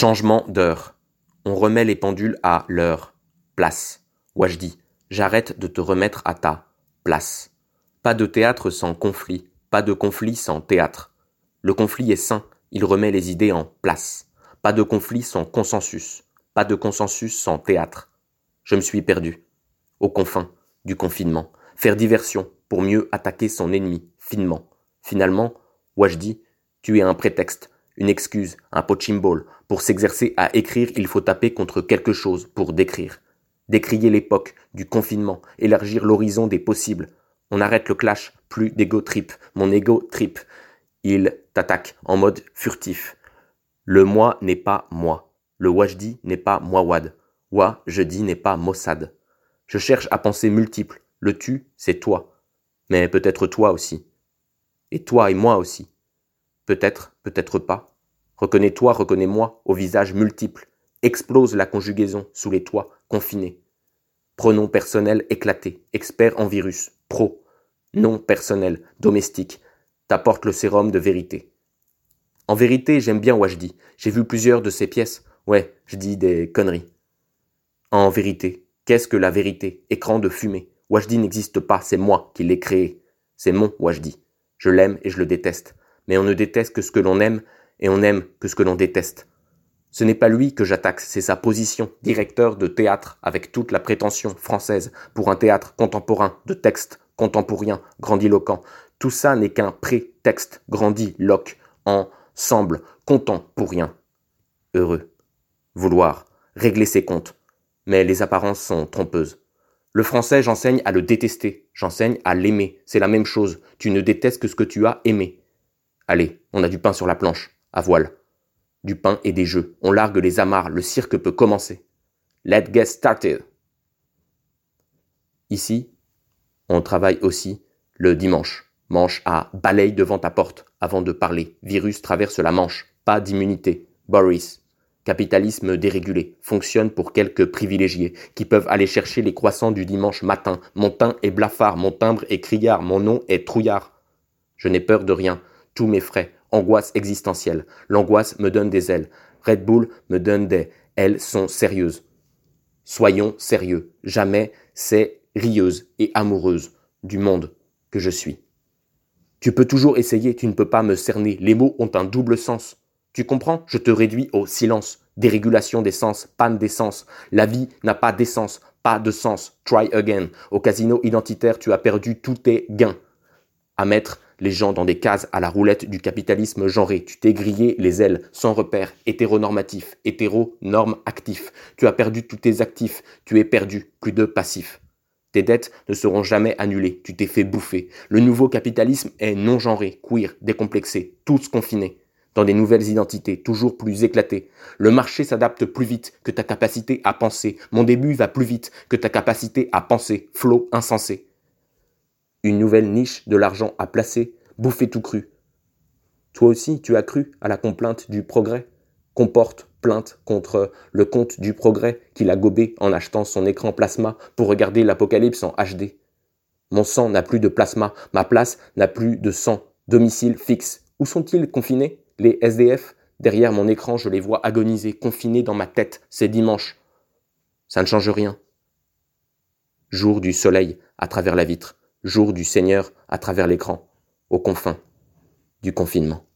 Changement d'heure. On remet les pendules à l'heure. Place. Wajdi, j'arrête de te remettre à ta place. Pas de théâtre sans conflit, pas de conflit sans théâtre. Le conflit est sain, il remet les idées en place. Pas de conflit sans consensus, pas de consensus sans théâtre. Je me suis perdu, aux confins du confinement, faire diversion pour mieux attaquer son ennemi, finement. Finalement, Wajdi, tu es un prétexte, une excuse, un pochimball. Pour s'exercer à écrire, il faut taper contre quelque chose pour décrire. Décrier l'époque du confinement, élargir l'horizon des possibles. On arrête le clash, plus d'ego trip. Mon ego trip. Il t'attaque en mode furtif. Le moi n'est pas moi. Le wajdi n'est pas moi-wad. Wa, je dis, n'est pas Mossad. Je cherche à penser multiple. Le tu, c'est toi. Mais peut-être toi aussi. Et toi et moi aussi. Peut-être, peut-être pas. Reconnais-toi, reconnais-moi, au visage multiple. Explose la conjugaison sous les toits confinés. Pronom personnel éclaté, expert en virus, pro. Nom personnel, domestique. T'apporte le sérum de vérité. En vérité, j'aime bien Wajdi. J'ai vu plusieurs de ses pièces. Ouais, je dis des conneries. En vérité, qu'est-ce que la vérité? Écran de fumée. Wajdi n'existe pas, c'est moi qui l'ai créé. C'est mon Wajdi. Je l'aime et je le déteste mais on ne déteste que ce que l'on aime, et on aime que ce que l'on déteste. Ce n'est pas lui que j'attaque, c'est sa position, directeur de théâtre, avec toute la prétention française, pour un théâtre contemporain, de texte contemporain, grandiloquent. Tout ça n'est qu'un prétexte grandiloque, ensemble, contemporain. Heureux. Vouloir, régler ses comptes. Mais les apparences sont trompeuses. Le français, j'enseigne à le détester, j'enseigne à l'aimer. C'est la même chose. Tu ne détestes que ce que tu as aimé. Allez, on a du pain sur la planche, à voile. Du pain et des jeux. On largue les amarres, le cirque peut commencer. Let's get started. Ici, on travaille aussi le dimanche. Manche à balaye devant ta porte avant de parler. Virus traverse la manche. Pas d'immunité. Boris. Capitalisme dérégulé. Fonctionne pour quelques privilégiés qui peuvent aller chercher les croissants du dimanche matin. Mon teint est blafard, mon timbre est criard, mon nom est trouillard. Je n'ai peur de rien tous mes frais, angoisse existentielle. L'angoisse me donne des ailes. Red Bull me donne des elles sont sérieuses. Soyons sérieux. Jamais c'est rieuse et amoureuse du monde que je suis. Tu peux toujours essayer, tu ne peux pas me cerner. Les mots ont un double sens. Tu comprends? Je te réduis au silence. Dérégulation des sens, panne d'essence. La vie n'a pas d'essence, pas de sens. Try again. Au casino identitaire, tu as perdu tous tes gains. À mettre les gens dans des cases à la roulette du capitalisme genré. Tu t'es grillé les ailes, sans repère, hétéronormatif, hétéro-norme actif. Tu as perdu tous tes actifs, tu es perdu, plus de passifs. Tes dettes ne seront jamais annulées, tu t'es fait bouffer. Le nouveau capitalisme est non-genré, queer, décomplexé, tous confinés, dans des nouvelles identités, toujours plus éclatées. Le marché s'adapte plus vite que ta capacité à penser. Mon début va plus vite que ta capacité à penser. Flot insensé une nouvelle niche de l'argent à placer, bouffer tout cru. Toi aussi, tu as cru à la complainte du progrès Comporte plainte contre le compte du progrès qu'il a gobé en achetant son écran plasma pour regarder l'apocalypse en HD. Mon sang n'a plus de plasma, ma place n'a plus de sang, domicile fixe. Où sont-ils confinés Les SDF Derrière mon écran, je les vois agoniser, confinés dans ma tête. C'est dimanche. Ça ne change rien. Jour du soleil à travers la vitre jour du Seigneur à travers l'écran, aux confins du confinement.